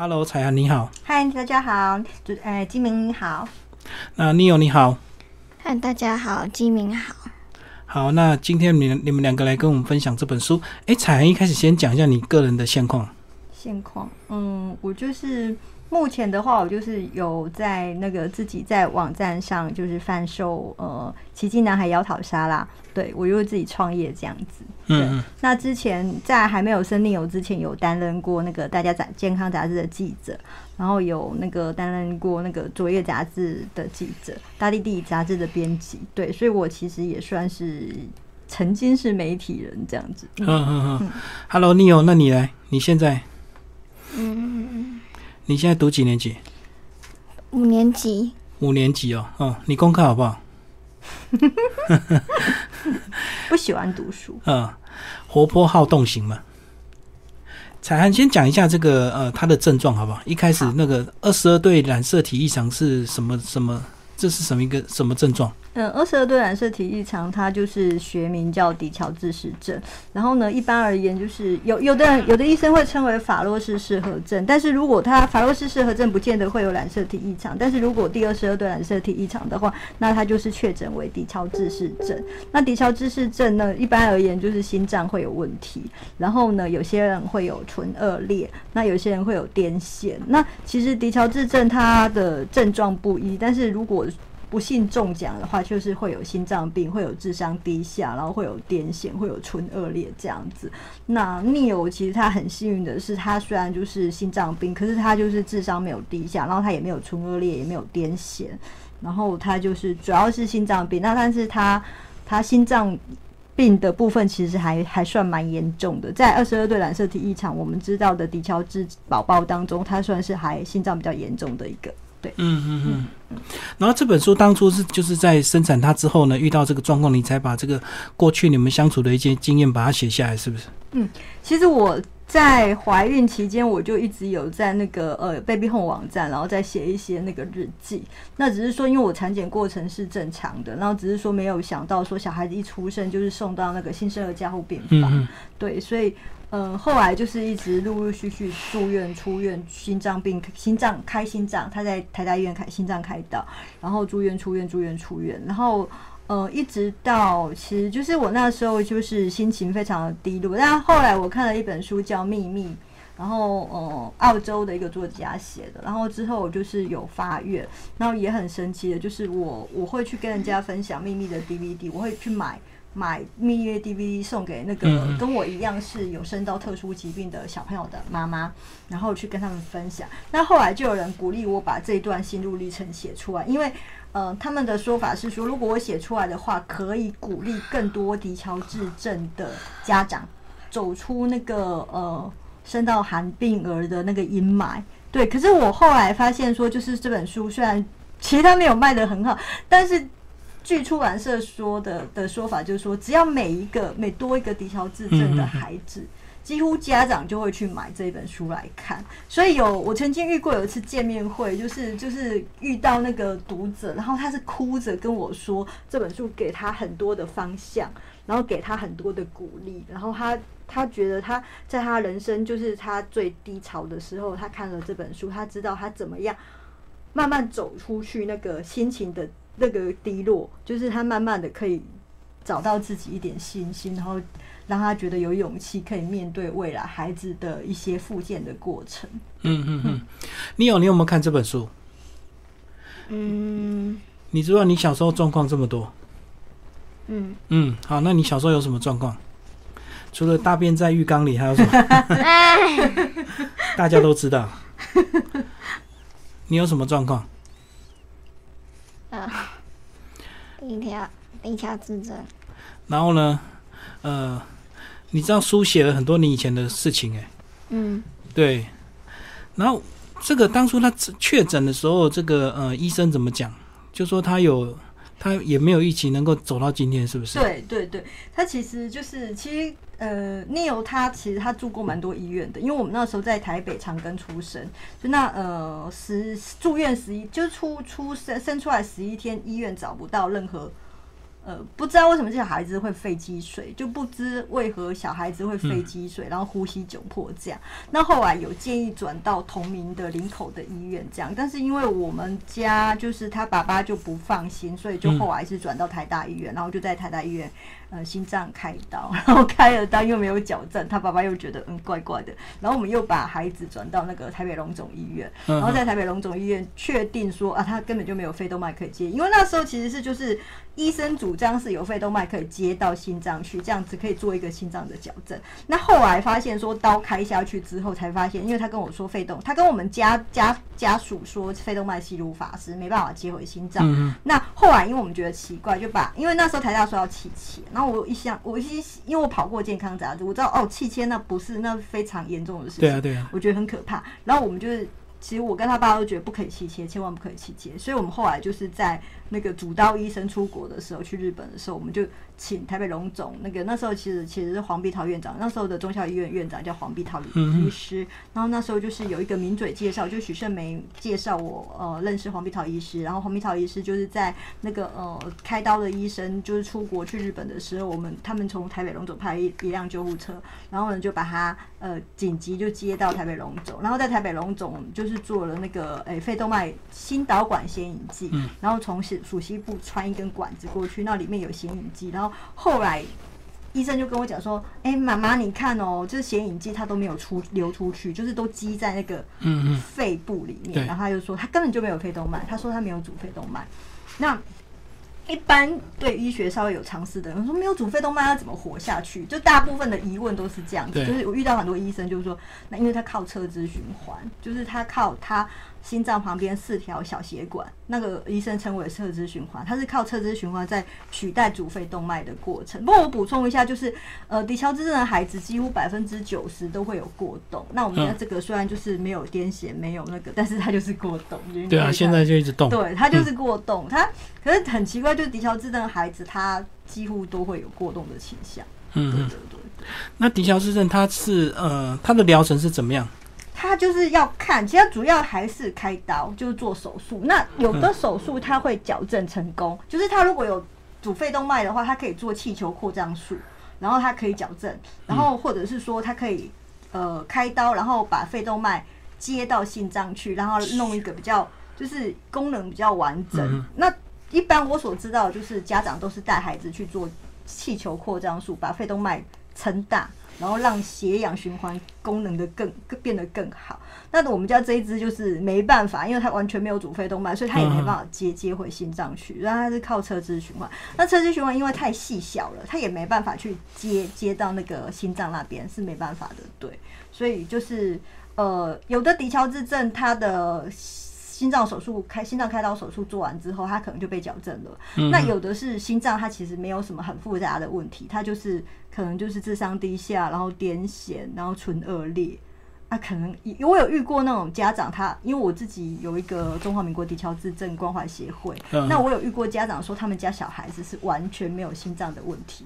Hello，彩涵你好。嗨，大家好，主呃金明你好。那 Neo 你好。嗨，大家好，金明好。好，那今天你你们两个来跟我们分享这本书。哎，彩涵一开始先讲一下你个人的现况。现况，嗯，我就是。目前的话，我就是有在那个自己在网站上就是贩售呃奇迹男孩腰桃沙拉，对我又自己创业这样子。嗯，那之前在还没有生利友之前，有担任过那个大家杂健康杂志的记者，然后有那个担任过那个卓越杂志的记者，大地地杂志的编辑。对，所以我其实也算是曾经是媒体人这样子。嗯嗯嗯。Hello，Neo，那你来，你现在？嗯嗯嗯。你现在读几年级？五年级。五年级哦，哦，你功课好不好？不喜欢读书。嗯，活泼好动型嘛。彩涵先讲一下这个呃，他的症状好不好？一开始那个二十二对染色体异常是什么什么？这是什么一个什么症状？嗯，二十二对染色体异常，它就是学名叫迪乔治氏症。然后呢，一般而言，就是有有的人有的医生会称为法洛氏适合症。但是如果他法洛氏适合症不见得会有染色体异常，但是如果第二十二对染色体异常的话，那他就是确诊为迪乔治氏症。那迪乔治氏症呢，一般而言就是心脏会有问题，然后呢，有些人会有唇腭裂，那有些人会有癫痫。那其实迪乔治症它的症状不一，但是如果不幸中奖的话，就是会有心脏病，会有智商低下，然后会有癫痫，会有唇腭裂这样子。那 n e 其实他很幸运的是，他虽然就是心脏病，可是他就是智商没有低下，然后他也没有唇腭裂，也没有癫痫，然后他就是主要是心脏病。那但是他他心脏病的部分其实还还算蛮严重的，在二十二对染色体异常，我们知道的迪乔治宝宝当中，他算是还心脏比较严重的一个。对，嗯嗯嗯，然后这本书当初是就是在生产它之后呢，遇到这个状况，你才把这个过去你们相处的一些经验把它写下来，是不是？嗯，其实我在怀孕期间，我就一直有在那个呃 Baby Home 网站，然后再写一些那个日记。那只是说，因为我产检过程是正常的，然后只是说没有想到说小孩子一出生就是送到那个新生儿加护病房，对，所以。嗯，后来就是一直陆陆续续住院、出院，心脏病、心脏开心脏，他在台大医院开心脏开刀，然后住院、出院、住院、出院，然后呃，一直到其实就是我那时候就是心情非常的低落，但后来我看了一本书叫《秘密》，然后呃，澳洲的一个作家写的，然后之后就是有发愿，然后也很神奇的，就是我我会去跟人家分享《秘密》的 DVD，我会去买。买蜜月 DVD 送给那个跟我一样是有生到特殊疾病的小朋友的妈妈，然后去跟他们分享。那后来就有人鼓励我把这段心路历程写出来，因为呃他们的说法是说，如果我写出来的话，可以鼓励更多迪乔治症的家长走出那个呃生到寒病儿的那个阴霾。对，可是我后来发现说，就是这本书虽然其实它没有卖的很好，但是。据出版社说的的说法，就是说，只要每一个每多一个迪乔自症的孩子，几乎家长就会去买这本书来看。所以有我曾经遇过有一次见面会，就是就是遇到那个读者，然后他是哭着跟我说，这本书给他很多的方向，然后给他很多的鼓励，然后他他觉得他在他人生就是他最低潮的时候，他看了这本书，他知道他怎么样慢慢走出去那个心情的。那个低落，就是他慢慢的可以找到自己一点信心，然后让他觉得有勇气可以面对未来孩子的一些复健的过程。嗯嗯嗯，你有你有没有看这本书？嗯，你知道你小时候状况这么多？嗯嗯，好，那你小时候有什么状况？除了大便在浴缸里，还有什么？大家都知道。你有什么状况？啊，一条一条自证。然后呢，呃，你知道书写了很多你以前的事情，哎，嗯，对。然后这个当初他确诊的时候，这个呃医生怎么讲？就说他有。他也没有疫情能够走到今天，是不是？对对对，他其实就是其实呃，Neil 他其实他住过蛮多医院的，因为我们那时候在台北长庚出生，就那呃十住院十一，就出出生生出来十一天，医院找不到任何呃，不知道为什么这小孩子会肺积水，就不知为何小孩子会肺积水，然后呼吸窘迫这样。那后来有建议转到同名的林口的医院这样，但是因为我们家就是他爸爸就不放心，所以就后来是转到台大医院，然后就在台大医院呃心脏开刀，然后开了刀又没有矫正，他爸爸又觉得嗯怪怪的，然后我们又把孩子转到那个台北龙总医院，然后在台北龙总医院确定说啊他根本就没有肺动脉可以接，因为那时候其实是就是医生主张是有肺动脉可以接到心脏去，这样子可以做一个心脏的矫正。那后来发现说刀开下去之后才发现，因为他跟我说肺动，他跟我们家家家属说肺动脉吸入法师没办法接回心脏。嗯那后来因为我们觉得奇怪，就把因为那时候台大说要气切，然后我一想，我一因为我跑过健康杂志，我知道哦气切那不是那非常严重的事情，对啊对啊，我觉得很可怕。然后我们就是，其实我跟他爸都觉得不可以气切，千万不可以气切。所以我们后来就是在那个主刀医生出国的时候，去日本的时候，我们就请台北龙总那个那时候其实其实是黄碧桃院长，那时候的中校医院院长叫黄碧涛嗯医师。然后那时候就是有一个名嘴介绍，就许胜梅介绍我呃认识黄碧桃医师，然后黄碧桃医师就是在那个呃开刀的医生就是出国去日本的时候，我们他们从台北龙总派一一辆救护车，然后呢就把他呃紧急就接到台北龙总，然后在台北龙总就是做了那个诶、肺动脉心导管显影剂，然后从属属膝部穿一根管子过去，那里面有显影剂，然后后来。医生就跟我讲说：“哎、妈妈，你看哦，就是显影剂它都没有出流出去，就是都积在那个肺部里面。对然后他就说他根本就没有肺动脉，他说他没有主肺动脉。那一般对医学稍微有常识的人说，没有主肺动脉要怎么活下去？就大部分的疑问都是这样子。就是我遇到很多医生就是说，那因为他靠侧支循环，就是他靠他心脏旁边四条小血管，那个医生称为侧支循环，它是靠侧支循环在取代主肺动脉的过程。不过我补充一下，就是呃，迪乔兹症的孩子几乎百分之九十都会有过动。那我们这个虽然就是没有癫痫，没有那个，但是他就是过动。对啊，现在就一直动。对他就是过动，他可是很奇怪，就是迪乔兹症的孩子，他几乎都会有过动的倾向。嗯嗯，对对对。那迪乔斯症它是呃它的疗程是怎么样？他就是要看，其实主要还是开刀，就是做手术。那有的手术他会矫正成功，就是他如果有主肺动脉的话，他可以做气球扩张术，然后他可以矫正，然后或者是说他可以呃开刀，然后把肺动脉接到心脏去，然后弄一个比较就是功能比较完整。嗯那一般我所知道就是家长都是带孩子去做气球扩张术，把肺动脉撑大，然后让血氧循环功能的更更变得更好。那我们家这一只就是没办法，因为它完全没有主肺动脉，所以它也没办法接接回心脏去，然后它是靠侧支循环。那侧支循环因为太细小了，它也没办法去接接到那个心脏那边，是没办法的。对，所以就是呃，有的迪乔兹症它的。心脏手术开心脏开刀手术做完之后，他可能就被矫正了。嗯那有的是心脏，它其实没有什么很复杂的问题，它就是可能就是智商低下，然后癫痫，然后唇腭裂。啊，可能我有遇过那种家长他，因为我自己有一个中华民国迪乔兹症关怀协会，嗯那我有遇过家长说他们家小孩子是完全没有心脏的问题，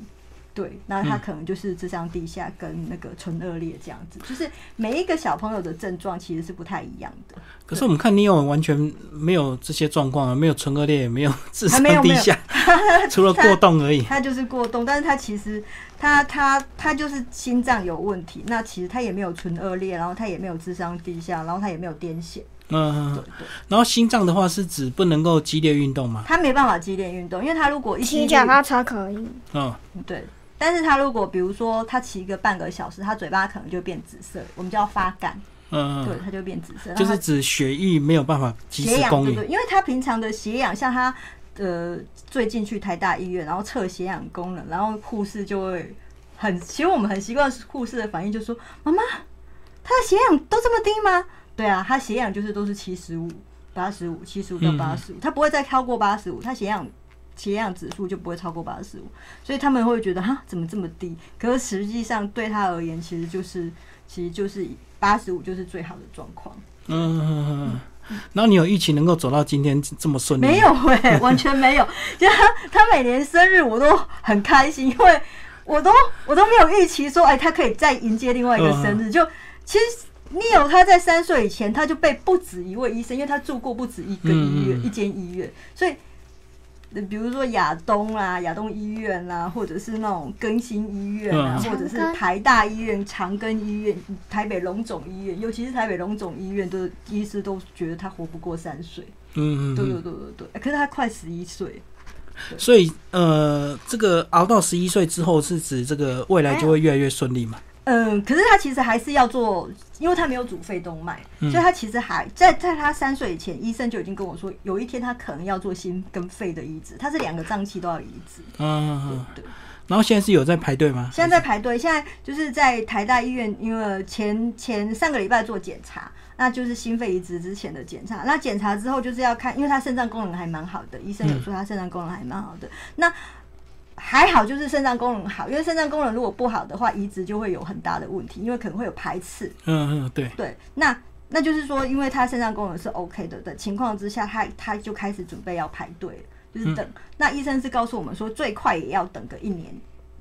对，那他可能就是智商低下跟那个唇腭裂这样子，就是每一个小朋友的症状其实是不太一样的。可是我们看你有完全没有这些状况啊，没有唇腭裂，也没有智商低下，除了过动而已。他就是过动，但是他其实他他他就是心脏有问题，那其实他也没有唇腭裂，然后他也没有智商低下，然后他也没有癫痫，嗯，对对，然后心脏的话是指不能够激烈运动嘛？他没办法激烈运动，因为他如果一激烈骑脚踏车可以，嗯，对，但是他如果比如说他骑个半个小时，他嘴巴可能就变紫色，我们叫发干，嗯对，他就变紫色，就是指血液没有办法及血时供应。氧对对，因为他平常的血氧，像他呃最近去台大医院，然后测血氧功能，然后护士就会很，其实我们很习惯护士的反应，就说妈妈，他的血氧都这么低吗？对啊，他血氧就是都是七十五、八十五、七十五到八十五，他不会再超过八十五，他血氧。血氧指数就不会超过八十五，所以他们会觉得哈怎么这么低？可是实际上对他而言，其实就是其实就是八十五就是最好的状况。嗯嗯嗯嗯。然后你有预期能够走到今天这么顺利？没有哎、完全没有。就他他每年生日我都很开心，因为我都我都没有预期说，哎、他可以再迎接另外一个生日。就其实你有他在三岁以前，他就被不止一位医生，因为他住过不止一个医院、一间医院，所以比如说亚东啦、亚东医院啦，或者是那种更新医院啊，嗯或者是台大医院、长庚医院、台北龙总医院，尤其是台北龙总医院的医师都觉得他活不过三岁。嗯嗯对对嗯，对对对，可是他快十一岁。所以呃，这个熬到十一岁之后，是指这个未来就会越来越顺利嘛？嗯，可是他其实还是要做，因为他没有主肺动脉，嗯所以他其实还在在他三岁以前，医生就已经跟我说，有一天他可能要做心跟肺的移植，他是两个脏器都要移植。嗯嗯嗯。对，然后现在是有在排队吗？现在在排队，现在就是在台大医院，因为前前上个礼拜做检查，那就是心肺移植之前的检查。那检查之后就是要看，因为他肾脏功能还蛮好的，医生有说他肾脏功能还蛮好的。那还好，就是肾脏功能好，因为肾脏功能如果不好的话，移植就会有很大的问题，因为可能会有排斥。嗯嗯，对，对，那那就是说，因为他肾脏功能是 OK 的的情况之下，他他就开始准备要排队了，就是等。那医生是告诉我们说，最快也要等个一年，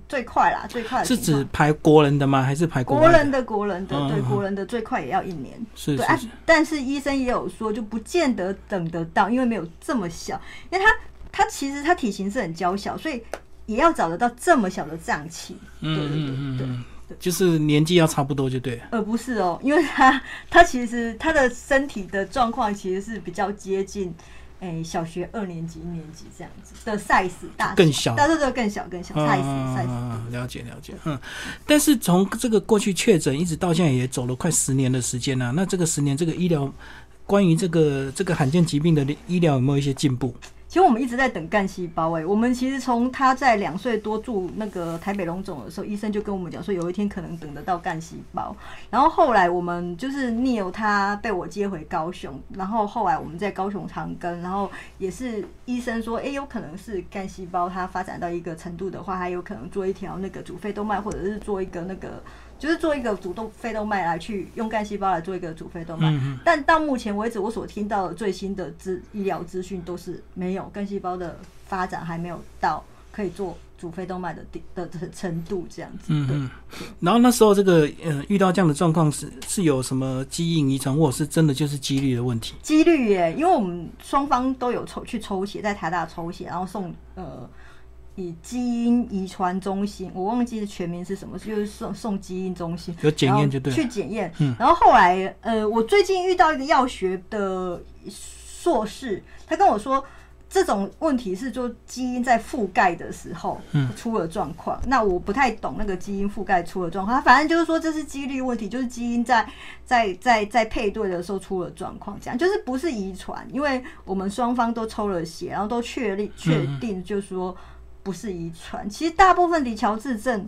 最快啦，最快的是指排国人的吗？还是排国人的国人的，对国人的最快也要一年。是对啊，，但是医生也有说，就不见得等得到，因为没有这么小，因为他他其实他体型是很娇小，所以也要找得到这么小的脏器。对对对对。嗯嗯，就是年纪要差不多就对了。呃，不是哦，因为他他其实他的身体的状况其实是比较接近，诶、小学二年级、一年级这样子的 size 大更小大对对，更小更小 size size。嗯，了解了解，嗯。但是从这个过去确诊一直到现在也走了快十年的时间了、那这个十年这个医疗，关于这个这个罕见疾病的医疗有没有一些进步？其实我们一直在等干细胞、哎，我们其实从他在两岁多住那个台北龙总的时候，医生就跟我们讲说，有一天可能等得到干细胞。然后后来我们就是 Neil 他被我接回高雄，然后后来我们在高雄长庚，然后也是医生说，哎、有可能是干细胞它发展到一个程度的话，还有可能做一条那个主肺动脉，或者是做一个那个。就是做一个主动肺动脉来去用干细胞来做一个主肺动脉，嗯但到目前为止，我所听到的最新的资医疗资讯都是没有干细胞的发展还没有到可以做主肺动脉的的的程度这样子。嗯。然后那时候这个呃遇到这样的状况是是有什么基因遗传，或者是真的就是几率的问题？几率耶，因为我们双方都有抽去抽血，在台大抽血，然后送呃以基因遗传中心，我忘记全名是什么，就是送送基因中心有检验就对去检验。嗯然后后来呃，我最近遇到一个药学的硕士，他跟我说。这种问题是就基因在覆盖的时候嗯出了状况，那我不太懂那个基因覆盖出了状况，他反正就是说这是几率问题，就是基因在在在在配对的时候出了状况，这样就是不是遗传，因为我们双方都抽了血，然后都确立确定，就是说不是遗传。其实大部分李乔治症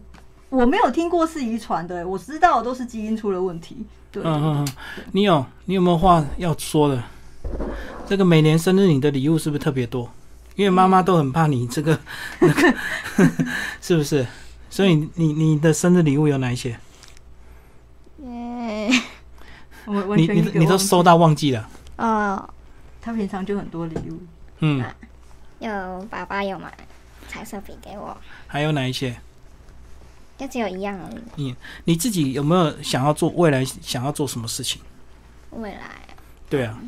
我没有听过是遗传的，我知道的都是基因出了问题。对嗯嗯嗯，你有你有没有话要说的？这个每年生日你的礼物是不是特别多？因为妈妈都很怕你这个那个，是不是？所以你你的生日礼物有哪一些？耶，我完你你都收到忘记了？哦，他平常就很多礼物。嗯，有爸爸有买彩色笔给我，还有哪一些？就只有一样而已。你自己有没有想要做未来想要做什么事情？未来对啊，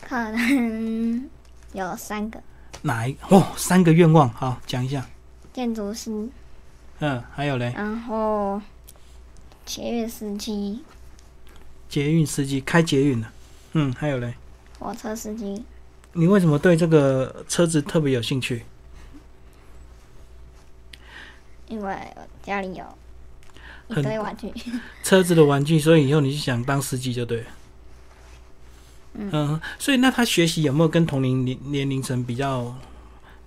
可能有三个哪一哦三个愿望？好，讲一下。建筑师，嗯，还有嘞，然后捷运司机、捷运司机开捷运的。嗯，还有嘞，火车司机，你为什么对这个车子特别有兴趣？因为我家里有一很堆玩具。车子的玩具，所以以后你就想当司机就对了。嗯所以那他学习有没有跟同龄年年龄层比较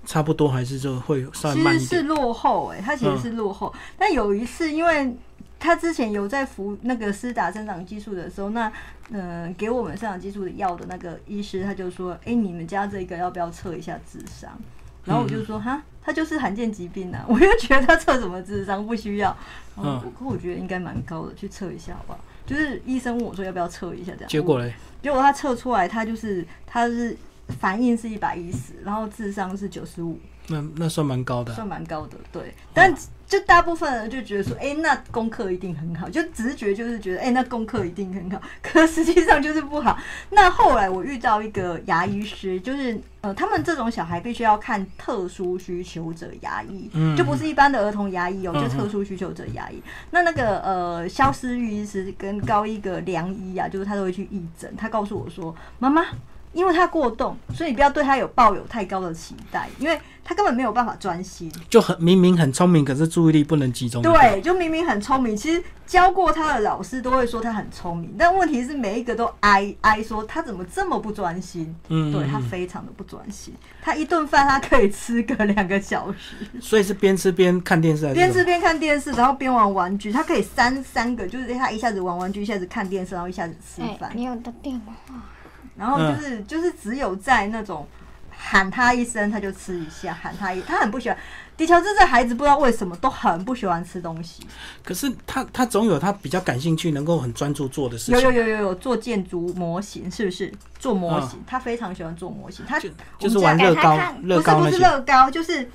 差不多，还是就会稍微其实是慢一点？落后哎、他其实是落后。但有一次，因为他之前有在服那个施打生长激素的时候，那嗯、呃给我们生长激素的药的那个医师他就说：“哎、你们家这个要不要测一下智商？”然后我就说：“哈，他就是罕见疾病啊！” 我就觉得他测什么智商不需要。然后我可我觉得应该蛮高的，去测一下好不好？就是医生问我说要不要测一下这样。结果嘞，结果他测出来，他就是他是反应是一百一十，然后智商是九十五。那那算蛮高的啊。算蛮高的，对。但就大部分人就觉得说，哎、那功课一定很好，就直觉就是觉得，哎、那功课一定很好，可实际上就是不好。那后来我遇到一个牙医师，就是呃，他们这种小孩必须要看特殊需求者牙医，嗯就不是一般的儿童牙医哦，嗯就特殊需求者牙医。那那个呃，肖思玉医师跟高一个梁医啊，就是他都会去义诊，他告诉我说，妈妈。因为他过动，所以你不要对他有抱有太高的期待，因为他根本没有办法专心。就很明明很聪明，可是注意力不能集中。对，就明明很聪明，其实教过他的老师都会说他很聪明，但问题是每一个都哀哀说他怎么这么不专心。嗯，对他嗯非常的不专心，他一顿饭他可以吃个两个小时，所以是边吃边看电视？边吃边看电视，然后边玩玩具，他可以三三个，就是他一下子玩玩具，一下子看电视，然后一下子吃哎、饭，你有的电话，然后就是、就是只有在那种喊他一声他就吃一下，喊他一他很不喜欢。迪乔治这孩子不知道为什么都很不喜欢吃东西，可是他他总有他比较感兴趣、能够很专注做的事情。有有有有有做建筑模型，是不是？做模型，他非常喜欢做模型。他就就是我们家玩乐高给他看、乐高。不是不是乐高，就是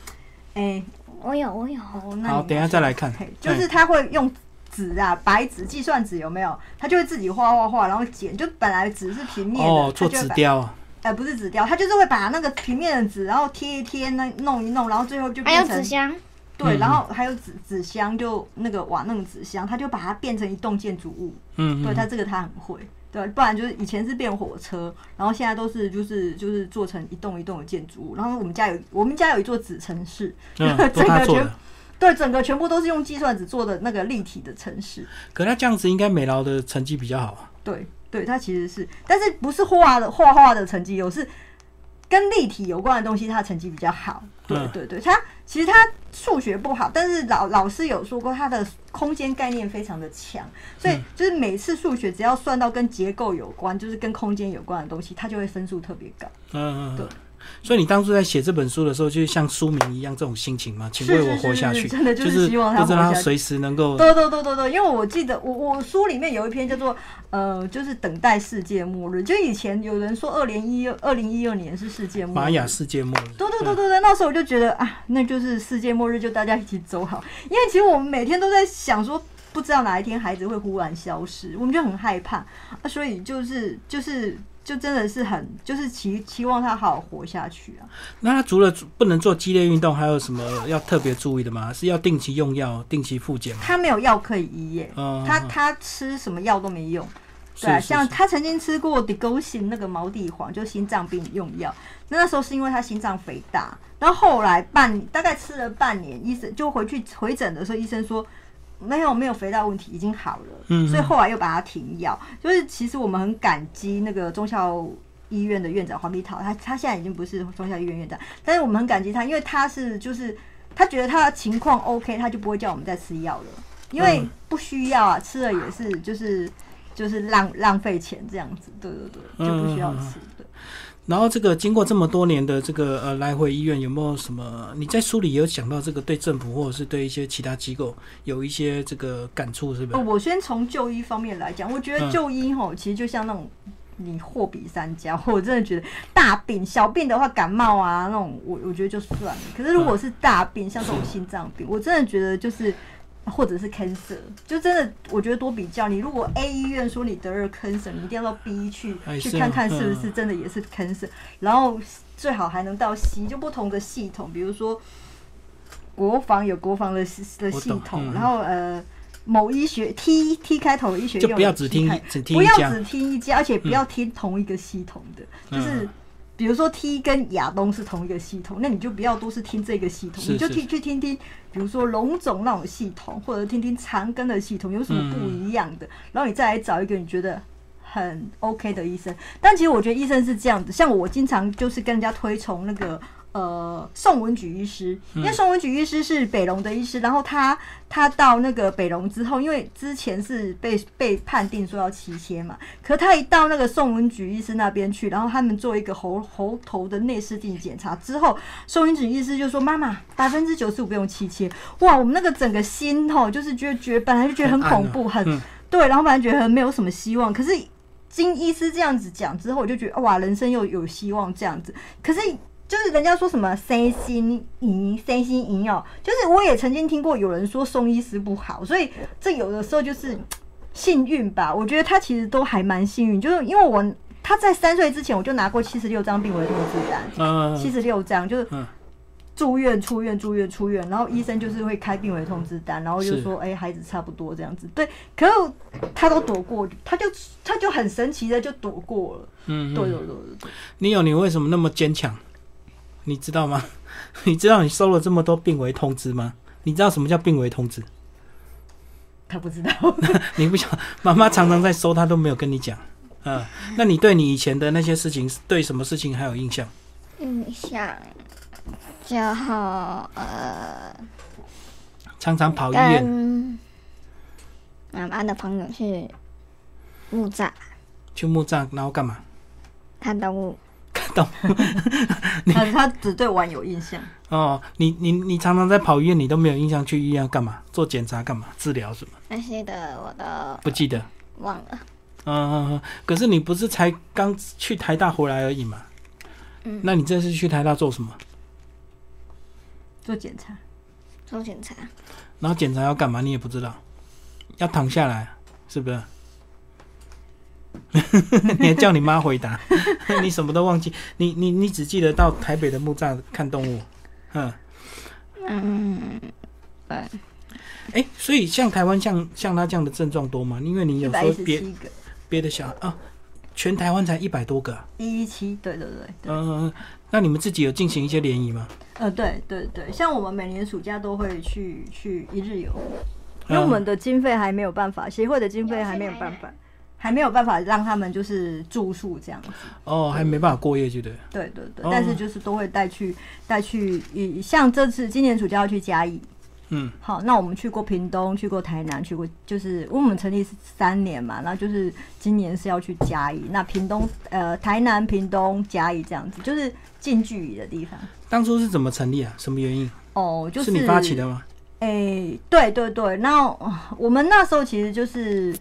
哎、我有我有，好，等一下再来看。就是他会用纸啊，白纸、计算纸有没有？他就会自己画画画，然后剪。就本来纸是平面的，纸雕哎，呃，不是纸雕，他就是会把那个平面的纸，然后贴一贴，那弄一弄，然后最后就还有变成纸箱，对，嗯然后还有纸纸箱，就那个瓦楞纸箱，他就把它变成一栋建筑物。嗯，嗯对他这个他很会，对，不然就是以前是变火车，然后现在都是就是就是做成一栋一栋的建筑物。然后我们家有我们家有一座纸城市，嗯，都整个全他做的。对，整个全部都是用计算纸做的那个立体的城市。可他这样子应该美劳的成绩比较好啊。对，对，他其实是，但是不是画的画画的成绩有，是跟立体有关的东西，他成绩比较好。对嗯对对，他其实他数学不好，但是老老师有说过，他的空间概念非常的强，所以嗯就是每次数学只要算到跟结构有关，就是跟空间有关的东西，他就会分数特别高。嗯嗯对嗯。所以你当初在写这本书的时候，就像书名一样这种心情吗？请为我活下去，是真的就就是希望他不知道活下去他随时能够对对对对对，因为我记得我我书里面有一篇叫做呃，就是等待世界末日。就以前有人说二零一二零一二年是世界末日，玛雅世界末日。对对对对对，那时候我就觉得啊，那就是世界末日，就大家一起走好。因为其实我们每天都在想说，不知道哪一天孩子会忽然消失，我们就很害怕啊，所以就是就是就真的是很就是期期望他好好活下去啊。那他除了不能做激烈运动，还有什么要特别注意的吗？是要定期用药、定期复检吗？他没有药可以医耶，他他吃什么药都没用。对啊，像他曾经吃过 d e g o s i n 那个毛地黄，就心脏病用药。那那时候是因为他心脏肥大，然后后来半大概吃了半年，医生就回去回诊的时候，医生说没有没有肥大问题，已经好了。所以后来又把它停药。就是其实我们很感激那个中校医院的院长黄碧桃，他他现在已经不是中校医院院长，但是我们很感激他，因为他是就是他觉得他的情况 OK，他就不会叫我们再吃药了，因为嗯不需要啊，吃了也是就是就是浪浪费钱这样子，对对对，就不需要吃。对，然后这个经过这么多年的这个呃来回医院，有没有什么？你在书里有讲到这个对政府或者是对一些其他机构有一些这个感触，是不是？呃我先从就医方面来讲，我觉得嗯就医吼，其实就像那种。你货比三家，我真的觉得大病、小病的话，感冒啊那种，我我觉得就算了。可是如果是大病，像这种心脏病，我真的觉得就是，或者是 cancer，就真的我觉得多比较。你如果 A 医院说你得了 cancer，你一定要到 B 去去看看是不嗯是真的也是 cancer，然后最好还能到 C，就不同的系统，比如说国防有国防的的系统，嗯然后呃。某医学 T T 开头的医学就院有不要只听开不要只听一家，而且不要听同一个系统的，就是嗯比如说 T 跟亚东是同一个系统，那你就不要都是听这个系统，是你就是听去听听，比如说龙种那种系统，或者听听长庚的系统有什么不一样的，然后你再来找一个你觉得。很 OK 的医生，但其实我觉得医生是这样子，像我经常就是跟人家推崇那个呃宋文举医师，因为宋文举医师是北龙的医师，然后他他到那个北龙之后，因为之前是被被判定说要期切嘛，可他一到那个宋文举医师那边去，然后他们做一个喉喉头的内视镜检查之后，宋文举医师就说：“妈妈，百分之九十五不用期切。”哇，我们那个整个心吼，就是觉得觉得本来就觉得很恐怖，很嗯对，然后本来觉得很没有什么希望，可是经医师这样子讲之后，我就觉得哇，人生又有希望这样子。可是就是人家说什么身心营、身心营哦，就是我也曾经听过有人说宋医师不好，所以这有的时候就是 幸运吧。我觉得他其实都还蛮幸运，就是因为我他在三岁之前我就拿过七十六张病危通知单，嗯七十六张就是嗯住院、出院、住院、出院，然后医生就是会开病危通知单，然后就说，哎、孩子差不多这样子。对，可是他都躲过，他就他就很神奇的就躲过了。嗯，对嗯对对对对，你有你为什么那么坚强？你知道吗？你知道你收了这么多病危通知吗？你知道什么叫病危通知？他不知道。你不想，妈妈常常在收，他都没有跟你讲。嗯，那你对你以前的那些事情，对什么事情还有印象？印象就呃，常常跑医院，跟妈妈的朋友去墓葬去墓葬，然后干嘛？看动物，看到他他只对玩有印象。哦，你你你常常在跑医院，你都没有印象去医院干嘛？做检查干嘛？治疗什么？那些的我都不记得。忘了。嗯，可是你不是才刚去台大回来而已嘛？嗯那你这次去台大做什么？做检查，做检查，然后检查要干嘛？你也不知道，要躺下来，是不是？你还叫你妈回答，你什么都忘记，你你你只记得到台北的木栅看动物，嗯，嗯，对，哎、所以像台湾像像他这样的症状多吗？因为你有时候别别的小。孩啊，全台湾才一百多个、啊，一一七，对对对嗯。嗯、那你们自己有进行一些联谊吗？呃，对对对，像我们每年暑假都会去去一日游，因为嗯我们的经费还没有办法，协会的经费还没有办法，还没有办法让他们就是住宿这样子。哦，还没办法过夜，就对。对对对，哦但是就是都会带去带去，以像这次今年暑假要去嘉义，嗯，好，那我们去过屏东，去过台南，去过就是因为我们成立是三年嘛，那就是今年是要去嘉义，那屏东呃台南、屏东、嘉义这样子，就是近距离的地方。当初是怎么成立啊？什么原因？哦，就是你发起的吗？诶、对对对，那呃我们那时候其实就是，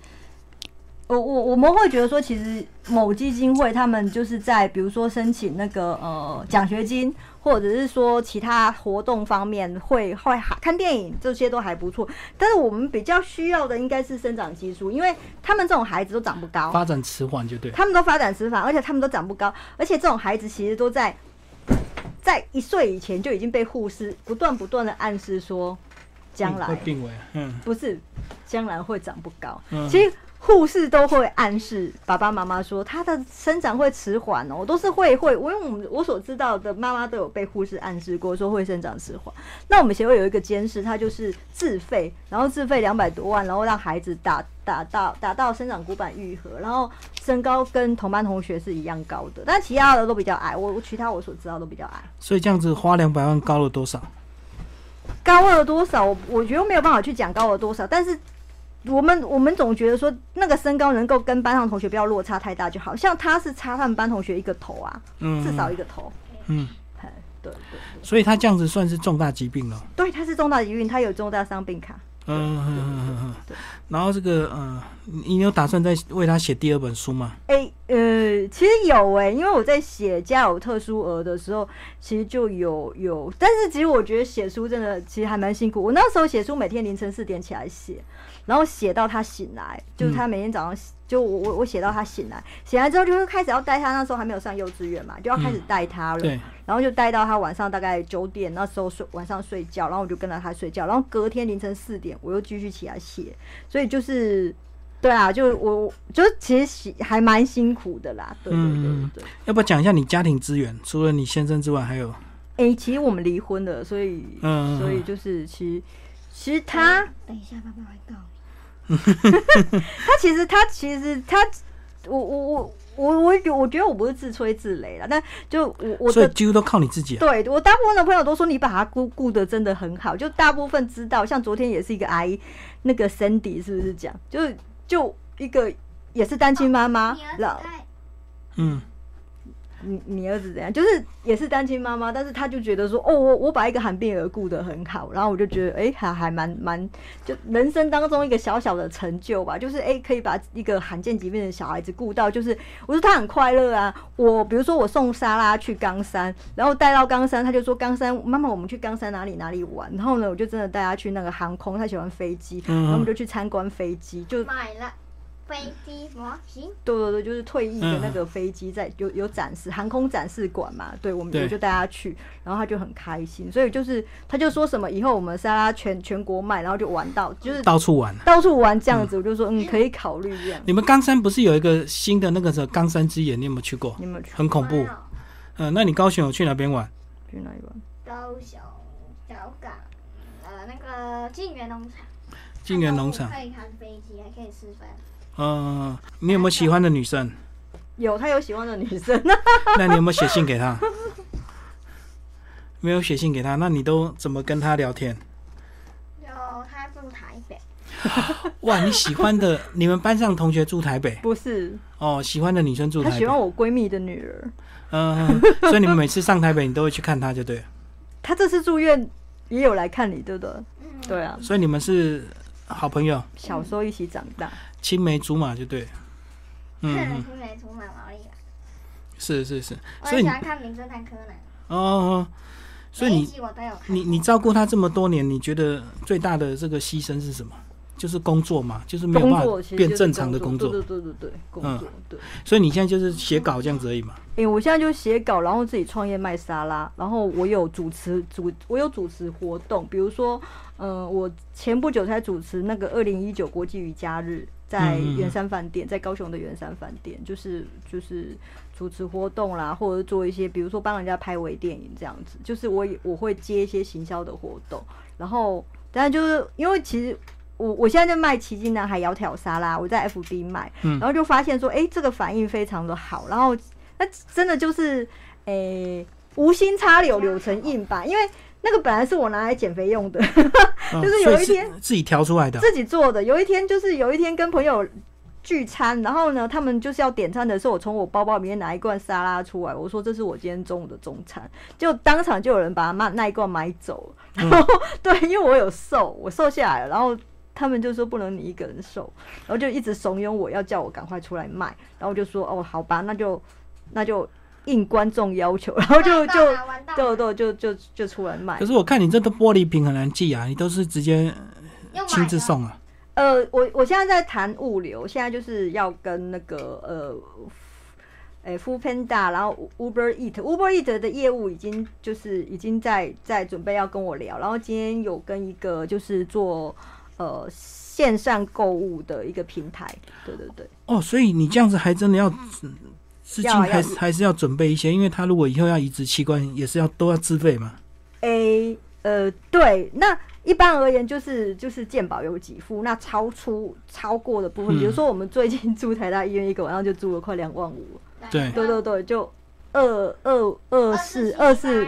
我我我们会觉得说，其实某基金会他们就是在比如说申请那个呃奖学金，或者是说其他活动方面会会还看电影这些都还不错，但是我们比较需要的应该是生长激素，因为他们这种孩子都长不高，发展迟缓就对。他们都发展迟缓，而且他们都长不高，而且这种孩子其实都在在一岁以前就已经被护士不断不断的暗示说，将来会病危，嗯不是将来会长不高。嗯，其实护士都会暗示爸爸妈妈说，他的生长会迟缓哦，都是会会，因为我们我所知道的妈妈都有被护士暗示过，说会生长迟缓。那我们协会有一个监视，他就是自费，然后自费两百多万，然后让孩子打打到打到生长骨板愈合，然后身高跟同班同学是一样高的，但其他的都比较矮。我我其他我所知道都比较矮。所以这样子花两百万高了多少？高了多少？我我觉得没有办法去讲高了多少，但是我们我们总觉得说那个身高能够跟班上同学不要落差太大就好，像他是差他们班同学一个头啊，嗯，至少一个头。嗯，哎，对对对，所以他这样子算是重大疾病了。对，他是重大疾病，他有重大伤病卡。嗯嗯嗯嗯嗯对。然后这个，嗯，你你有打算再为他写第二本书吗？哎、呃，其实有哎、因为我在写家有特殊儿的时候，其实就有有，但是其实我觉得写书真的其实还蛮辛苦。我那时候写书每天凌晨四点起来写，然后写到他醒来，就是他每天早上写就我我我写到他醒来，醒来之后就会开始要带他，那时候还没有上幼稚园嘛，就要开始带他了。对，然后就待到他晚上大概九点，那时候睡晚上睡觉，然后我就跟着他睡觉，然后隔天凌晨四点我又继续起来写，所以就是对啊，就我我就其实还蛮辛苦的啦，对对对嗯对对。要不要讲一下你家庭资源？除了你先生之外，还有，哎、其实我们离婚了，所以嗯，所以就是其实其实他等一下爸爸会告你。他其实他其实他我我我我我我觉得我不是自吹自擂了，但就我我的所以几乎都靠你自己啊。对我大部分的朋友都说你把他顾顾的真的很好，就大部分知道，像昨天也是一个阿姨，那个 Sandy 是不是讲，就是就一个也是单亲妈妈，然后嗯，你你儿子怎样？就是也是单亲妈妈，但是他就觉得说，哦，我我把一个罕病儿顾得很好，然后我就觉得，哎、还还蛮蛮，就人生当中一个小小的成就吧，就是哎、可以把一个罕见疾病的小孩子顾到，就是我说他很快乐啊。我比如说我送莎拉去冈山，然后带到冈山，他就说冈山妈妈，我们去冈山哪里哪里玩，然后呢，我就真的带他去那个航空，他喜欢飞机，然后我们就去参观飞机，就买了飞机模型，对对对，就是退役的那个飞机在有有展示航空展示馆嘛，对我们对我就带他去，然后他就很开心，所以就是他就说什么以后我们沙拉全全国卖，然后就玩到就是到处玩。到处玩这样子，我就说嗯可以考虑这样。你们冈山不是有一个新的那个什么冈山之眼？你有没有去过？你有没有去很恐怖。嗯、那你高雄有去哪边玩？去哪里玩？高雄小港，呃，那个晋源农场，晋源农场可以看飞机，还可以吃饭。嗯、你有没有喜欢的女生？有他有喜欢的女生，那你有没有写信给他？没有写信给他，那你都怎么跟他聊天？有他住台北，哇，你喜欢的，你们班上同学住台北不是哦，喜欢的女生住台北他喜，欢我闺蜜的女儿。嗯、所以你们每次上台北，你都会去看她，就对了。她这次住院也有来看你，对不对？嗯，对啊，所以你们是好朋友，小时候一起长大。青梅竹马，就对了。嗯，嗯青梅竹马毛利兰，是是是，所以你喜欢看名侦探柯南，哦哦，所以你。你你照顾他这么多年，你觉得最大的这个牺牲是什么？就是工作嘛，就是没有工办法变正常的工作，对对对对对，工作、对。所以你现在就是写稿这样子而已嘛。诶、我现在就写稿，然后自己创业卖沙拉，然后我有主持主，我有主持活动，比如说，嗯、我前不久才主持那个二零一九国际瑜伽日，在圆山饭店，在高雄的圆山饭店，就是就是主持活动啦，或者做一些，比如说帮人家拍微电影这样子，就是我也我会接一些行销的活动，然后当然就是因为其实。我我现在在卖奇迹男孩窈窕沙拉，我在 FB 卖，嗯然后就发现说，哎、这个反应非常的好，然后那真的就是，诶、无心插柳柳成荫吧，因为那个本来是我拿来减肥用的，嗯就是有一天自己调出来的，自己做的。有一天就是有一天跟朋友聚餐，然后呢，他们就是要点餐的时候，我从我包包里面拿一罐沙拉出来，我说这是我今天中午的中餐，就当场就有人把它那那一罐买走了。然后、对，因为我有瘦，我瘦下来了，然后。他们就说不能你一个人瘦，然后就一直怂恿我要叫我赶快出来卖，然后我就说哦好吧，那就那就应观众要求，然后就就了玩到对对就就就出来卖可。是我看你这个玻璃瓶很难寄啊，你都是直接亲自送啊。呃，我我现在在谈物流，现在就是要跟那个呃，诶、f o o Panda，然后 Uber Eat，Uber Eat 的业务已经就是已经在在准备要跟我聊，然后今天有跟一个就是做呃线上购物的一个平台，对对对，哦，所以你这样子还真的要嗯资金要啊要。还是还是要准备一些，因为他如果以后要移植器官，也是要都要自费嘛。诶、呃，对，那一般而言就是就是健保有给付，那超出超过的部分，比如嗯说我们最近住台大医院一个晚上就住了快两万五。对。对对对，就二二二四二四，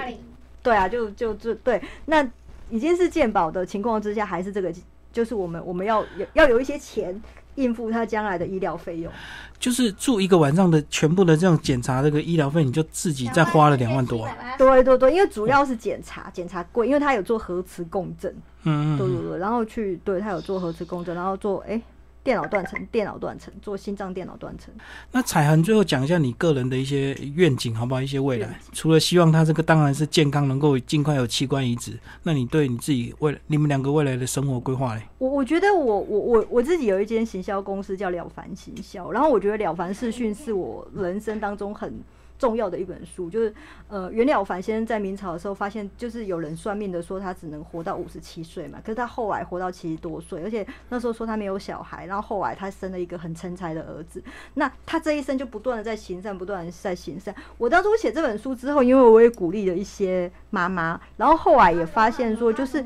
对啊，就就就对，那已经是健保的情况之下，还是这个，就是我们我们要有要有一些钱应付他将来的医疗费用。就是住一个晚上的全部的这样检查，这个医疗费你就自己再花了两万多。对对对，因为主要是检查，检查贵，因为他有做核磁共振，嗯嗯嗯。对对对，然后去对他有做核磁共振，然后做哎。电脑断层，电脑断层，做心脏电脑断层。那彩涵最后讲一下你个人的一些愿景，好不好？一些未来，除了希望他这个当然是健康，能够尽快有器官移植。那你对你自己未你们两个未来的生活规划嘞？我我觉得我我我我自己有一间行销公司叫了凡行销，然后我觉得了凡视讯是我人生当中很重要的一本书，就是呃袁了凡先生在明朝的时候发现，就是有人算命的说他只能活到五十七岁嘛，可是他后来活到七十多岁，而且那时候说他没有小孩，然后后来他生了一个很成才的儿子，那他这一生就不断的在行善，不断的在行善。我当初写这本书之后，因为我也鼓励了一些妈妈，然后后来也发现说，就是。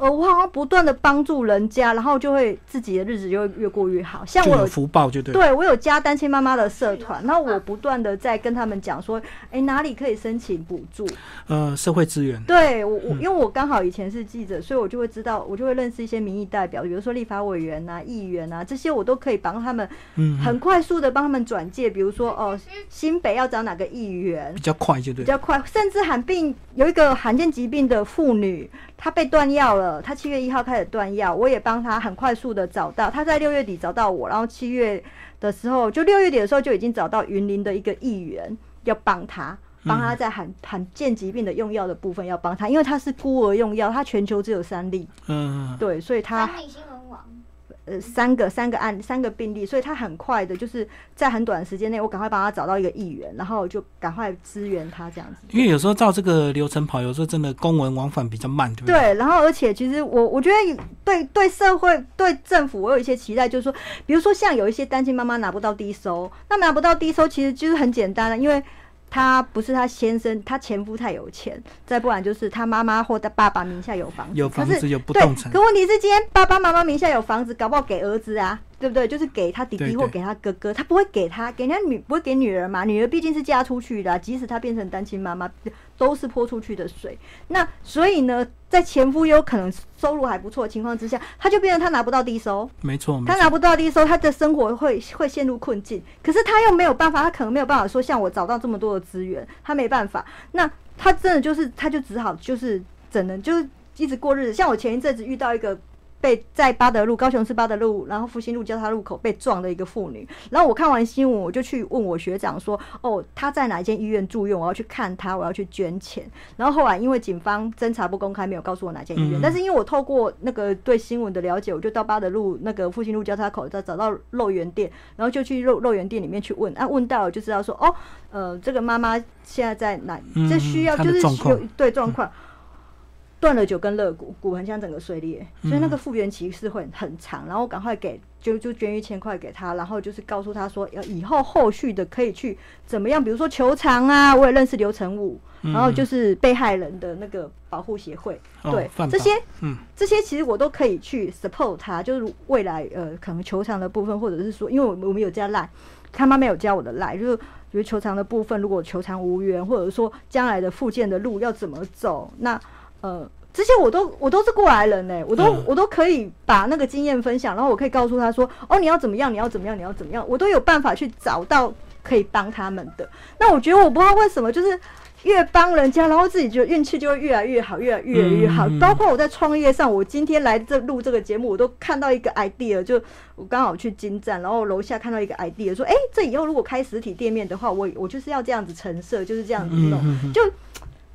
呃，我好像不断的帮助人家，然后就会自己的日子就会越过越好。像我有有福报就对。对我有加单亲妈妈的社团，然后我不断的在跟他们讲说，哎，哪里可以申请补助？呃，社会资源，对我我因为我刚好以前是记者，所以我就会知道，我就会认识一些民意代表，比如说立法委员啊、议员啊这些，我都可以帮他们嗯，很快速的帮他们转介，比如说哦，新北要找哪个议员比。较快就对。比较快，甚至罕病有一个罕见疾病的妇女，她被断药了，她七月一号开始断药，我也帮他很快速的找到，他在六月底找到我，然后七月的时候，就六月底的时候就已经找到云林的一个议员要帮他。帮他在罕罕见疾病的用药的部分要帮他，因为他是孤儿用药，他全球只有三例，嗯，对，所以他三立新闻网，呃三个三个案三个病例，所以他很快的，就是在很短的时间内，我赶快帮他找到一个议员，然后就赶快支援他这样子。因为有时候照这个流程跑，有时候真的公文往返比较慢，对不对？对，然后而且其实我我觉得对对社会对政府我有一些期待，就是说，比如说像有一些单亲妈妈拿不到低收，那拿不到低收其实就是很简单的，因为。她不是她先生，她前夫太有钱，再不然就是她妈妈或他爸爸名下有房子，可是有房子有不对动产，可问题是，今天爸爸妈妈名下有房子，搞不好给儿子啊，对不对？就是给他弟弟或给他哥哥，他不会给他，给人家女不会给女儿嘛？女儿毕竟是嫁出去的啊、即使她变成单亲妈妈，都是泼出去的水。那所以呢，在前夫有可能收入还不错的情况之下，他就变成他拿不到低收，没错，他拿不到低收，他的生活会会陷入困境。可是他又没有办法，他可能没有办法说像我找到这么多的资源，他没办法。那他真的就是，他就只好就是只能就是一直过日子。像我前一阵子遇到一个。被在八德路，高雄市八德路，然后复兴路交叉路口被撞的一个妇女，然后我看完新闻，我就去问我学长说，哦，她在哪一间医院住院，我要去看她，我要去捐钱。然后后来因为警方侦查不公开，没有告诉我哪间医院，嗯但是因为我透过那个对新闻的了解，我就到八德路那个复兴路交叉口，再找到肉圆店，然后就去肉肉圆店里面去问，啊，问到了就知道说，哦，呃，这个妈妈现在在哪？嗯这需要就是有对状况。断了九根肋骨，骨盆腔整个碎裂，所以那个复原期是会很长。然后赶快给就就捐一千块给他，然后就是告诉他说，要以后后续的可以去怎么样，比如说球场啊，我也认识刘成武，嗯。然后就是被害人的那个保护协会，哦对这些嗯这些其实我都可以去 support 他，就是未来呃可能球场的部分，或者是说，因为我们我们有加赖，他妈妈有加我的赖，就是比如球场的部分，如果球场无缘，或者说将来的复健的路要怎么走，那呃。这些我都我都是过来人呢、我都、嗯我都可以把那个经验分享，然后我可以告诉他说，哦，你要怎么样，你要怎么样，你要怎么样，我都有办法去找到可以帮他们的。那我觉得我不知道为什么，就是越帮人家，然后自己觉得运气就会越来越好，越来越好。嗯包括我在创业上，我今天来这录这个节目，我都看到一个 idea，就我刚好去金站，然后楼下看到一个 idea，说，哎、这以后如果开实体店面的话，我我就是要这样子陈设，就是这样子弄，就。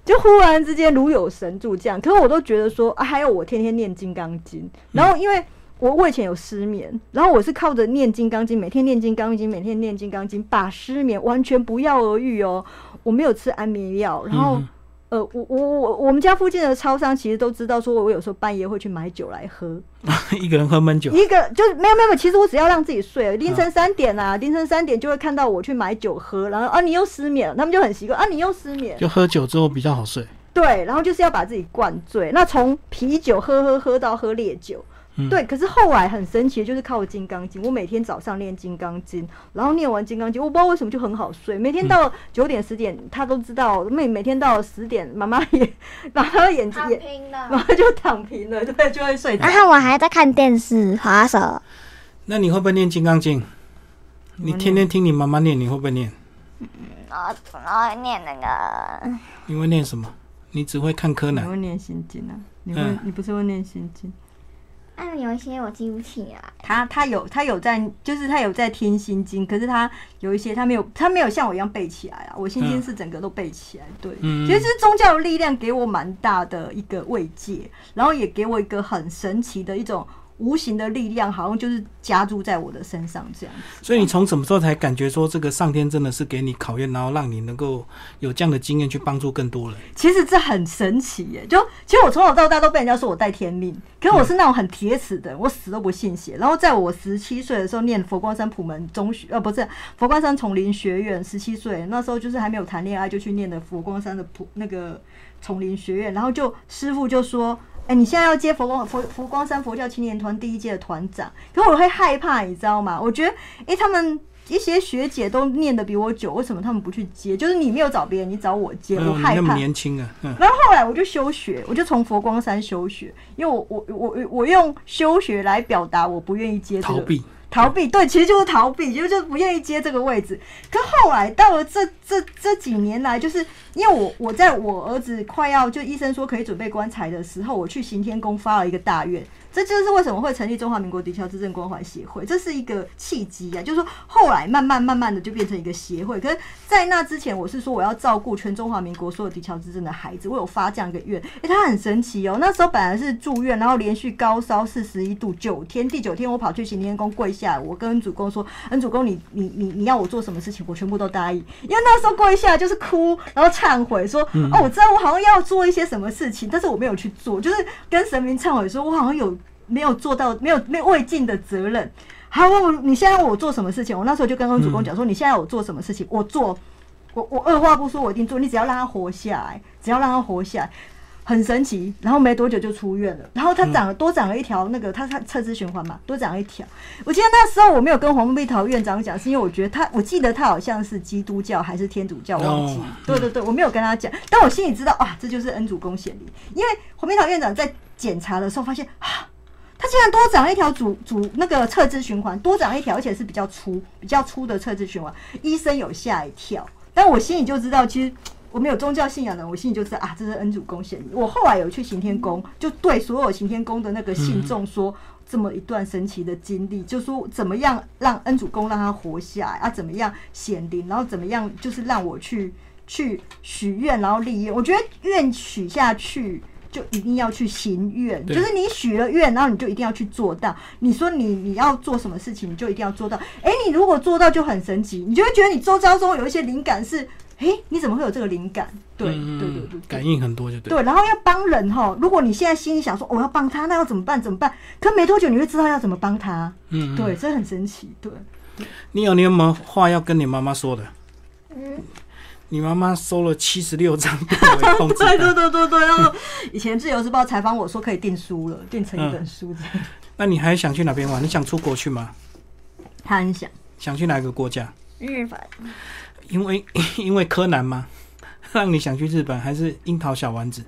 就忽然之间如有神助这样，可是我都觉得说啊，还有我天天念金刚经，然后因为我我以前有失眠，然后我是靠着念金刚经，每天念金刚经，每天念金刚经，把失眠完全不药而愈哦。我没有吃安眠药，然后、呃，我我我我们家附近的超商其实都知道，说我有时候半夜会去买酒来喝，一个人喝闷酒，一个就是没有没有，其实我只要让自己睡，凌晨三点啊，凌晨三点就会看到我去买酒喝，然后啊你又失眠了，他们就很习惯啊你又失眠，就喝酒之后比较好睡。对，然后就是要把自己灌醉。那从啤酒喝喝喝到喝烈酒，嗯对。可是后来很神奇，就是靠金刚经。我每天早上练金刚经，然后念完金刚经，我不知道为什么就很好睡。每天到九点十点，他都知道。每每天到十点，妈妈也妈妈眼睛也平妈。妈就躺平了，对，就会睡着。然后我还在看电视、滑手，那你会不会念《金刚经》？你天天听你妈妈念，你会不会念？然后然后念那个你会念什么？你只会看柯南。你会念心经啊？你会、嗯你不是会念心经？啊，有一些我记不起来。他他有他有在，就是他有在听心经，可是他有一些他没有他没有像我一样背起来啊。我心经嗯是整个都背起来，对，嗯其实宗教的力量给我蛮大的一个慰藉，然后也给我一个很神奇的一种无形的力量，好像就是加注在我的身上这样子。所以你从什么时候才感觉说这个上天真的是给你考验，然后让你能够有这样的经验去帮助更多人？其实这很神奇耶！就其实我从小到大都被人家说我带天命，可是我是那种很铁齿的人，我死都不信邪。然后在我十七岁的时候念佛光山普门中学，呃，不是佛光山丛林学院，十七岁那时候就是还没有谈恋爱就去念的佛光山的普那个丛林学院，然后就师傅就说。哎、你现在要接佛光佛佛光山佛教青年团第一届的团长，可我会害怕，你知道吗？我觉得，哎、他们一些学姐都念的比我久，为什么他们不去接？就是你没有找别人，你找我接，我害怕。你那么年轻啊，嗯，然后后来我就休学，我就从佛光山休学，因为我我我我我用休学来表达我不愿意接这个逃避。逃避，对，其实就是逃避，就就是不愿意接这个位置。可后来到了这这这几年来，就是因为我我在我儿子快要就医生说可以准备棺材的时候，我去行天宫发了一个大愿。这就是为什么会成立中华民国迪桥之证关怀协会，这是一个契机啊。就是说，后来慢慢慢慢的就变成一个协会。可是，在那之前，我是说我要照顾全中华民国所有迪桥之证的孩子，我有发这样一个愿。诶、他很神奇哦。那时候本来是住院，然后连续高烧四十一度九天，第九天我跑去行天宫跪下，我跟恩主公说：“恩主公，你你你你要我做什么事情，我全部都答应。”因为那时候跪下就是哭，然后忏悔说：“哦，我知道我好像要做一些什么事情，但是我没有去做，就是跟神明忏悔说，我好像有。”没有做到，没有没有未尽的责任。好，我你现在要我做什么事情？我那时候就跟恩主公讲说，你现在要我做什么事情，我做，我我二话不说，我一定做。你只要让他活下来，只要让他活下来，很神奇。然后没多久就出院了，然后他长了、多长了一条那个，他他侧支循环嘛，多长了一条。我记得那时候我没有跟黄碧桃院长讲，是因为我觉得他，我记得他好像是基督教还是天主教，忘记。哦对对对，我没有跟他讲，但我心里知道啊，这就是恩主公显灵，因为黄碧桃院长在检查的时候发现啊。它竟然多长了一条主主那个侧支循环，多长了一条，而且是比较粗、比较粗的侧支循环。医生有吓一跳，但我心里就知道，其实我没有宗教信仰的人，我心里就知道啊，这是恩主公显灵。我后来有去行天宫，就对所有行天宫的那个信众说。这么一段神奇的经历，就说怎么样让恩主公让他活下来啊？怎么样显灵，然后怎么样就是让我去去许愿，然后立愿。我觉得愿许下去，就一定要去行愿，就是你许了愿，然后你就一定要去做到。你说你你要做什么事情，你就一定要做到。诶，你如果做到就很神奇，你就会觉得你周遭中有一些灵感是，诶，你怎么会有这个灵感？对嗯对对对对，感应很多就对。对，然后要帮人哈。如果你现在心里想说我要帮他，那要怎么办？怎么办？可没多久你会知道要怎么帮他。嗯，嗯对，这很神奇。对，你有你有没有话要跟你妈妈说的？嗯，你妈妈收了七十六张对 对，对对对。然后以前自由时报采访我说可以订书了，订成一本书这样。那你还想去哪边玩？你想出国去吗？他很想。想去哪个国家？日本因为 因为柯南吗？让你想去日本，还是樱桃小丸子？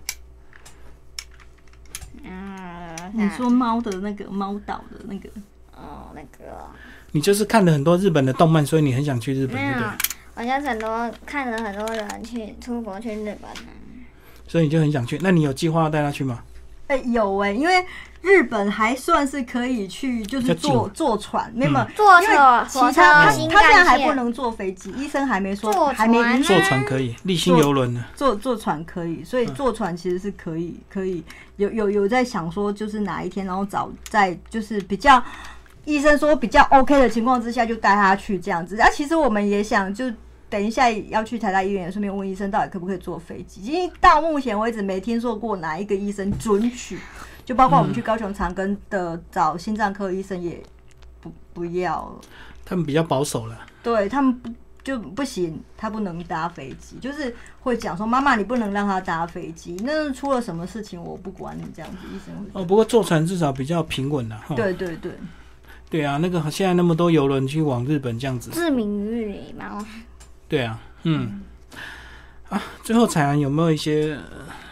嗯，你说猫的那个猫岛的那个，哦，那个你就是看了很多日本的动漫，所以你很想去日本，对不对？，好像很多看了很多人去出国去日本呢。所以你就很想去。那你有计划要带他去吗？哎、有哎、因为日本还算是可以去，就是坐坐船，没有。坐因为车、火其他他车、新他现在干线，还不能坐飞机，医生还没说坐还没坐船可以，立新游轮呢？坐坐船可以，所以坐船其实是可以，可以有有有在想说，就是哪一天，然后找在就是比较医生说比较 OK 的情况之下，就带他去这样子。啊，其实我们也想就。等一下要去台大医院，也顺便问医生到底可不可以坐飞机。因为到目前为止没听说过哪一个医生准许，就包括我们去高雄长庚的找心脏科医生也不不要，他们比较保守了。对他们不就不行，他不能搭飞机，就是会讲说妈妈你不能让他搭飞机，那出了什么事情我不管你这样子，医生会。哦，不过坐船至少比较平稳了。哈对对对，对啊，那个现在那么多游轮去往日本这样子。志明与礼貌。对啊，嗯。啊，最后彩安有没有一些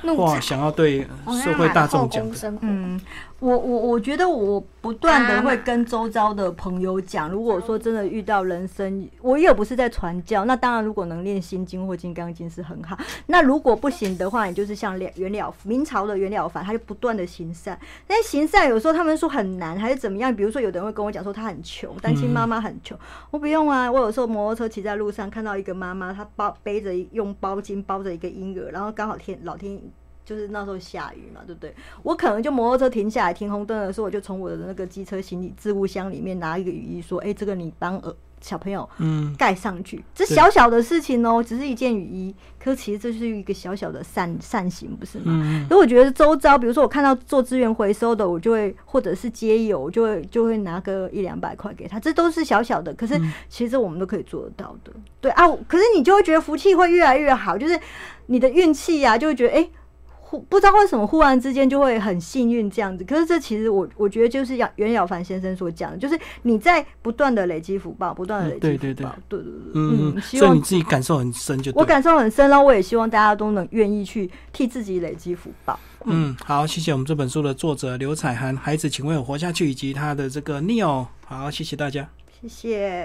怒话想要对社会大众讲嗯，我我我觉得我不断的会跟周遭的朋友讲，如果说真的遇到人生，我也不是在传教，那当然如果能练心经或金刚经是很好。那如果不行的话，你就是像袁袁了明朝的袁了凡，他就不断的行善。但是行善有时候他们说很难，还是怎么样？比如说有的人会跟我讲说他很穷，单亲妈妈很穷，我不用啊。我有时候摩托车骑在路上看到一个妈妈，她包背着用包巾包着一个婴儿，然后刚好天老天就是那时候下雨嘛，对不对？我可能就摩托车停下来停红灯的时候，我就从我的那个机车行李置物箱里面拿一个雨衣，说：“哎、这个你帮呃小朋友嗯，盖上去。”这小小的事情哦，只是一件雨衣，可其实这是一个小小的善善行，不是吗？嗯所以我觉得周遭，比如说我看到做资源回收的，我就会或者是街友，我就会就会拿个一两百块给他，这都是小小的，可是其实我们都可以做得到的。对啊，可是你就会觉得福气会越来越好，就是你的运气呀，就会觉得哎。诶忽不知道为什么忽然之间就会很幸运这样子，可是这其实我我觉得就是要袁小凡先生所讲的，就是你在不断的累积福报，不断的累积福嗯对对报，对对对，嗯嗯，希望所以你自己感受很深就。我感受很深，然后我也希望大家都能愿意去替自己累积福报。嗯，好，谢谢我们这本书的作者刘彩涵，《孩子，请为我活下去》以及他的这个 Neo，好，谢谢大家。谢谢。